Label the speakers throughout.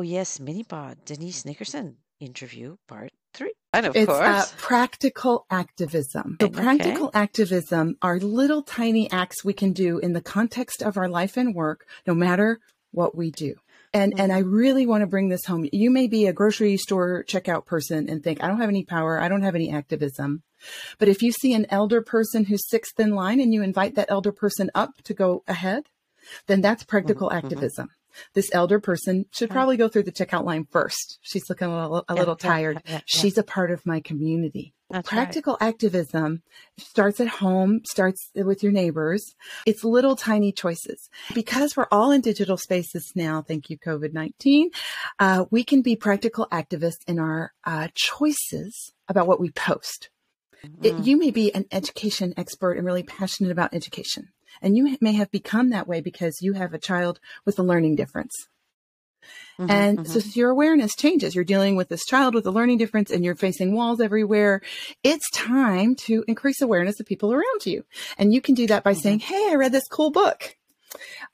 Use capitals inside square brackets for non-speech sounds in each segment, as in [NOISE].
Speaker 1: Oh, yes, Minipod, Denise Nickerson interview part three. And of
Speaker 2: it's
Speaker 1: course,
Speaker 2: uh, practical activism. So,
Speaker 1: Okay.
Speaker 2: practical activism are little tiny acts we can do in the context of our life and work, no matter what we do. And and I really want to bring this home. You may be a grocery store checkout person and think, I don't have any power, I don't have any activism. But if you see an elder person who's sixth in line and you invite that elder person up to go ahead, then that's practical
Speaker 1: Mhm, mhm.
Speaker 2: activism. This elder person should probably go through the checkout line first. She's looking a little, a little
Speaker 1: yeah,
Speaker 2: tired.
Speaker 1: yeah, yeah.
Speaker 2: She's a part of my community.
Speaker 1: That's right.
Speaker 2: Practical activism starts at home, starts with your neighbors. It's little tiny choices. Because we're all in digital spaces now, thank you, COVID 19, uh, we can be practical activists in our uh, choices about what we post. It,
Speaker 1: Mm.
Speaker 2: you may be an education expert and really passionate about education. And you may have become that way because you have a child with a learning difference.
Speaker 1: Mhm,
Speaker 2: And
Speaker 1: mhm.
Speaker 2: so your awareness changes. You're dealing with this child with a learning difference and you're facing walls everywhere. It's time to increase awareness of people around you. And you can do that by
Speaker 1: Mhm.
Speaker 2: saying, Hey, I read this cool book.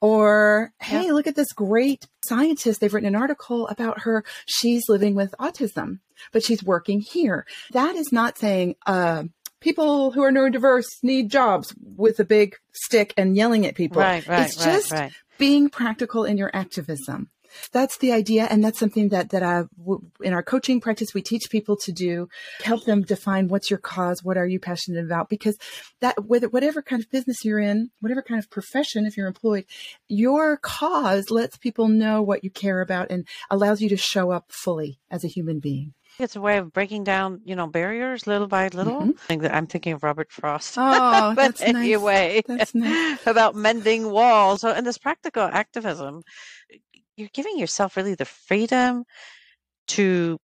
Speaker 2: Or,
Speaker 1: Yeah.
Speaker 2: Hey, look at this great scientist. They've written an article about her. She's living with autism, but she's working here. That is not saying, uh, people who are neurodiverse need jobs with a big stick and yelling at people.
Speaker 1: right, right,
Speaker 2: it's
Speaker 1: right,
Speaker 2: just
Speaker 1: right.
Speaker 2: being practical in your activism. That's the idea, and that's something that that I w- in our coaching practice we teach people to do. Help them define what's your cause, what are you passionate about, because that whether whatever kind of business you're in, whatever kind of profession, if you're employed, your cause lets people know what you care about and allows you to show up fully as a human being.
Speaker 1: It's a way of breaking down, you know, barriers little by little.
Speaker 2: Mhm.
Speaker 1: I think that I'm thinking of Robert Frost.
Speaker 2: Oh, [LAUGHS]
Speaker 1: but
Speaker 2: that's nice.
Speaker 1: anyway,
Speaker 2: That's nice. [LAUGHS]
Speaker 1: about mending walls. So, in this practical activism, you're giving yourself really the freedom to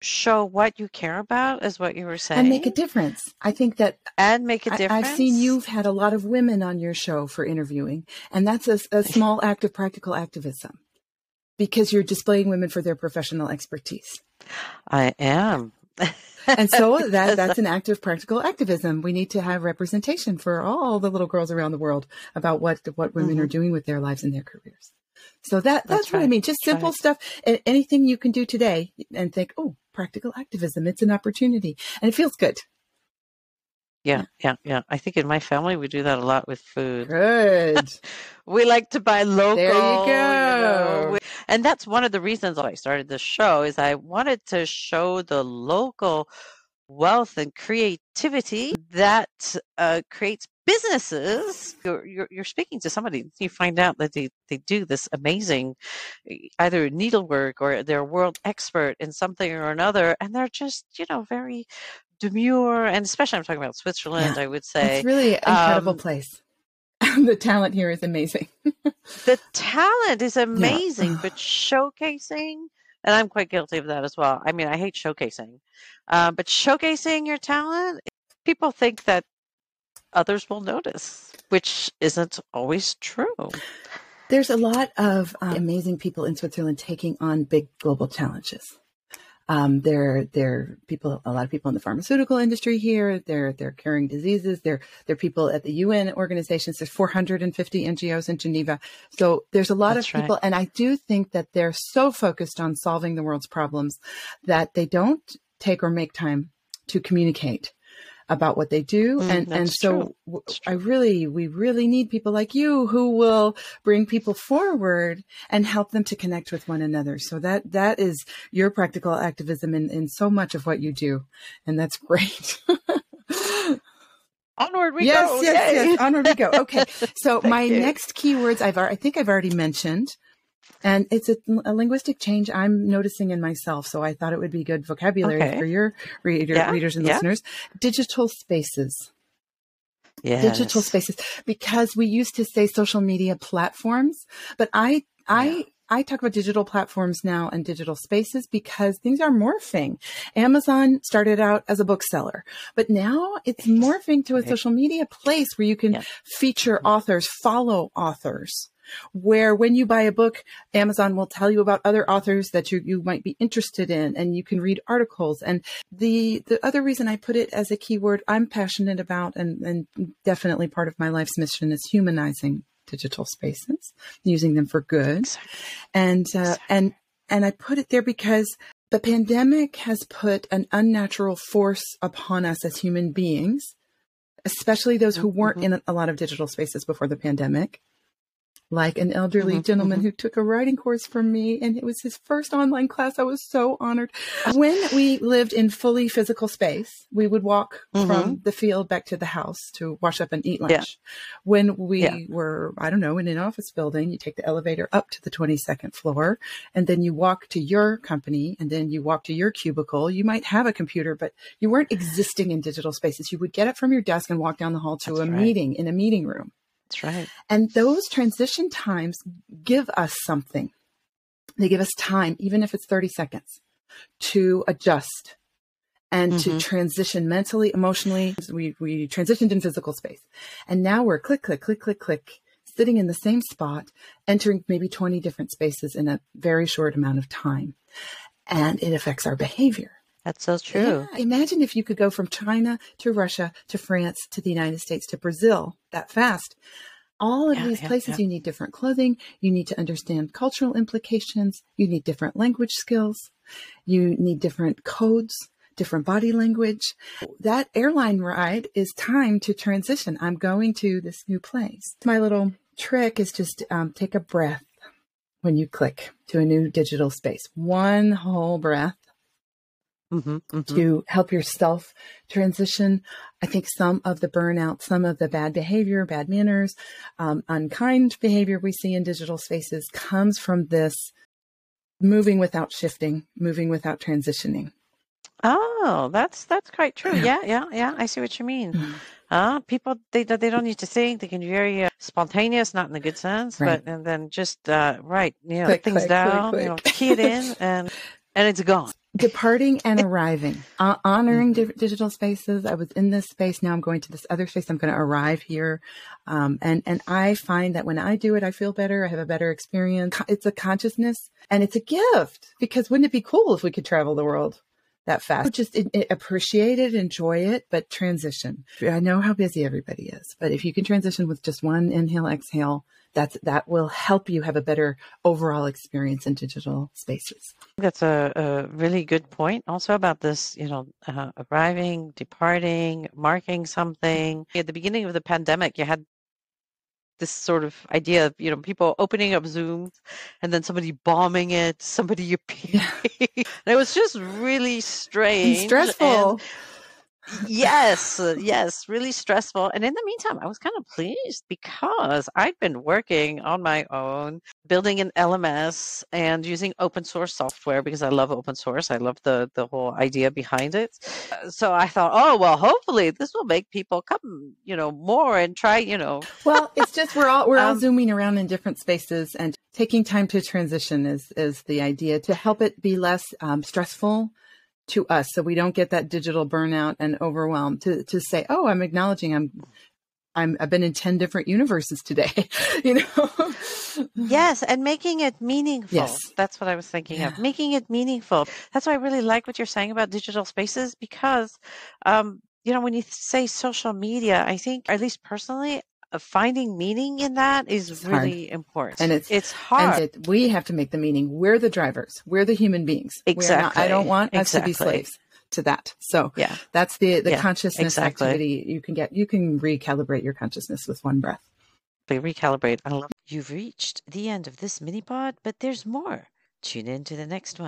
Speaker 1: show what you care about, is what you were saying,
Speaker 2: And make a difference. I think that
Speaker 1: and make a difference.
Speaker 2: I've seen you've had a lot of women on your show for interviewing, and that's a, a [LAUGHS] small act of practical activism because you're displaying women for their professional expertise.
Speaker 1: I am.
Speaker 2: And so [LAUGHS] that that's an act of practical activism. We need to have representation for all the little girls around the world about what what women are
Speaker 1: Mhm.
Speaker 2: doing with their lives and their careers. So that that's,
Speaker 1: That's
Speaker 2: what I mean. Just
Speaker 1: That's
Speaker 2: simple
Speaker 1: right.
Speaker 2: stuff. A- Anything you can do today and think, oh, practical activism. It's an opportunity, and it feels good.
Speaker 1: Yeah, yeah, yeah. I think in my family we do that a lot with food.
Speaker 2: Good. [LAUGHS]
Speaker 1: We like to buy local.
Speaker 2: There you
Speaker 1: know,
Speaker 2: go.
Speaker 1: we- and that's one of the reasons I started this show is I wanted to show the local wealth and creativity that uh, creates businesses. You're, you're you're speaking to somebody, you find out that they, they do this amazing either needlework or they're a world expert in something or another, and they're just you know very demure and especially I'm talking about Switzerland. I would say
Speaker 2: It's really an incredible
Speaker 1: um,
Speaker 2: place. [LAUGHS] the talent here is amazing. [LAUGHS]
Speaker 1: the talent is amazing, but [SIGHS] showcasing, and I'm quite guilty of that as well. I mean, I hate showcasing, uh, but showcasing your talent, people think that others will notice, which isn't always true.
Speaker 2: There's a lot of um, amazing people in Switzerland taking on big global challenges. Um, there, there are people, a lot of people in the pharmaceutical industry here. They're, they're curing diseases. There are people at the UN organizations. There's 450 NGOs in Geneva. So there's a lot
Speaker 1: That's
Speaker 2: of
Speaker 1: right.
Speaker 2: people. And I do think that they're so focused on solving the world's problems that they don't take or make time to communicate about what they do.
Speaker 1: Mm,
Speaker 2: and, and so
Speaker 1: true.
Speaker 2: I really, we really need people like you who will bring people forward and help them to connect with one another. So that, that is your practical activism in, in so much of what you do. And that's [LAUGHS] great.
Speaker 1: Onward we
Speaker 2: yes,
Speaker 1: go!
Speaker 2: yes,
Speaker 1: Yay!
Speaker 2: yes. Onward we go. Okay. [LAUGHS] So my
Speaker 1: you.
Speaker 2: next keywords I've, I think I've already mentioned, and it's a, a linguistic change I'm noticing in myself. So I thought it would be good vocabulary
Speaker 1: Okay.
Speaker 2: for your reader,
Speaker 1: Yeah,
Speaker 2: readers and
Speaker 1: yeah.
Speaker 2: listeners. Digital spaces.
Speaker 1: Yes.
Speaker 2: digital spaces because we used to say social media platforms but i i
Speaker 1: Yeah.
Speaker 2: I talk about digital platforms now and digital spaces because things are morphing. Amazon started out as a bookseller, but now it's morphing to a social media place where you can feature authors, follow authors. Where when you buy a book, Amazon will tell you about other authors that you, you might be interested in and you can read articles. And the, the other reason I put it as a keyword I'm passionate about and, and definitely part of my life's mission is humanizing digital spaces, using them for good and uh, and And I put it there because the pandemic has put an unnatural force upon us as human beings, especially those who weren't
Speaker 1: Mm-hmm.
Speaker 2: in a lot of digital spaces before the pandemic. Like an elderly
Speaker 1: Mhm,
Speaker 2: gentleman
Speaker 1: mhm.
Speaker 2: who took a writing course from me, and it was his first online class. I was so honored. When we lived in fully physical space, we would walk from the field back to the house to wash up and eat lunch.
Speaker 1: Mm-hmm. Yeah.
Speaker 2: When we
Speaker 1: Yeah.
Speaker 2: were, I don't know, in an office building, you take the elevator up to the 22nd floor and then you walk to your company and then you walk to your cubicle. You might have a computer, but you weren't existing in digital spaces. You would get up from your desk and walk down the hall to
Speaker 1: That's
Speaker 2: a
Speaker 1: right.
Speaker 2: meeting in a meeting room.
Speaker 1: That's right.
Speaker 2: And those transition times give us something. They give us time, even if it's 30 seconds, to adjust and to
Speaker 1: Mhm.
Speaker 2: transition mentally, emotionally. We, we transitioned in physical space. And now we're click, click, click, click, click, sitting in the same spot, entering maybe 20 different spaces in a very short amount of time. And it affects our behavior.
Speaker 1: That's so true.
Speaker 2: Yeah. Imagine if you could go from China to Russia to France to the United States to Brazil that fast. All of
Speaker 1: Yeah,
Speaker 2: these
Speaker 1: yeah,
Speaker 2: places, you need different clothing. You need to understand cultural implications. You need different language skills. You need different codes, different body language. That airline ride is time to transition. I'm going to this new place. My little trick is just um, take a breath when you click to a new digital space. One whole breath
Speaker 1: hmm hmm
Speaker 2: to help yourself transition. I think some of the burnout, some of the bad behavior, bad manners, um, unkind behavior we see in digital spaces comes from this moving without shifting, moving without transitioning.
Speaker 1: Oh, that's that's quite true. Yeah, yeah, yeah. I see what you mean.
Speaker 2: Mhm.
Speaker 1: Uh, people they don't- they don't need to think. They can be very uh, spontaneous, not in the good sense,
Speaker 2: Right.
Speaker 1: but and then just uh, right, you know,
Speaker 2: Click,
Speaker 1: things
Speaker 2: click, click,
Speaker 1: down, you know, key it in, [LAUGHS] and and it's gone.
Speaker 2: Departing and arriving, uh, honoring di- digital spaces. I was in this space. Now I'm going to this other space. I'm going to arrive here. Um, and, and I find that when I do it, I feel better. I have a better experience. It's a consciousness and it's a gift because wouldn't it be cool if we could travel the world that fast? Just it, it, appreciate it, enjoy it, but transition. I know how busy everybody is, but if you can transition with just one inhale, exhale, that's, that will help you have a better overall experience in digital spaces.
Speaker 1: That's a, a really good point. Also about this, you know, uh, arriving, departing, marking something. At the beginning of the pandemic, you had this sort of idea of, you know, people opening up Zooms and then somebody bombing it, somebody [LAUGHS] appearing. and it was just really strange.
Speaker 2: And stressful.
Speaker 1: and- yes, yes, really stressful. And in the meantime, I was kind of pleased because I'd been working on my own, building an LMS and using open source software because I love open source. I love the the whole idea behind it. So I thought, oh well, hopefully this will make people come, you know, more and try, you know.
Speaker 2: well, it's just we're all we're all
Speaker 1: Um,
Speaker 2: zooming around in different spaces and taking time to transition is is the idea to help it be less um, stressful to us, so we don't get that digital burnout and overwhelm. To to say, oh, I'm acknowledging I'm. I'm, I've been in 10 different universes today, [LAUGHS] you know?
Speaker 1: Yes, and making it meaningful.
Speaker 2: Yes.
Speaker 1: That's what I was thinking of. Making it meaningful. That's why I really like what you're saying about digital spaces because, um, you know, when you say social media, I think, at least personally, uh, finding meaning in that is
Speaker 2: It's hard.
Speaker 1: really important.
Speaker 2: And it's-
Speaker 1: it's hard.
Speaker 2: And it, we have to make the meaning. We're the drivers. We're the human beings. Are not-
Speaker 1: Exactly.
Speaker 2: I don't want us to be slaves to that. So
Speaker 1: yeah.
Speaker 2: that's the, the
Speaker 1: Yeah,
Speaker 2: consciousness
Speaker 1: exactly.
Speaker 2: activity you can get. You can recalibrate your consciousness with one breath.
Speaker 1: They recalibrate. I love. You've reached the end of this mini pod, but there's more. Tune in to the next one.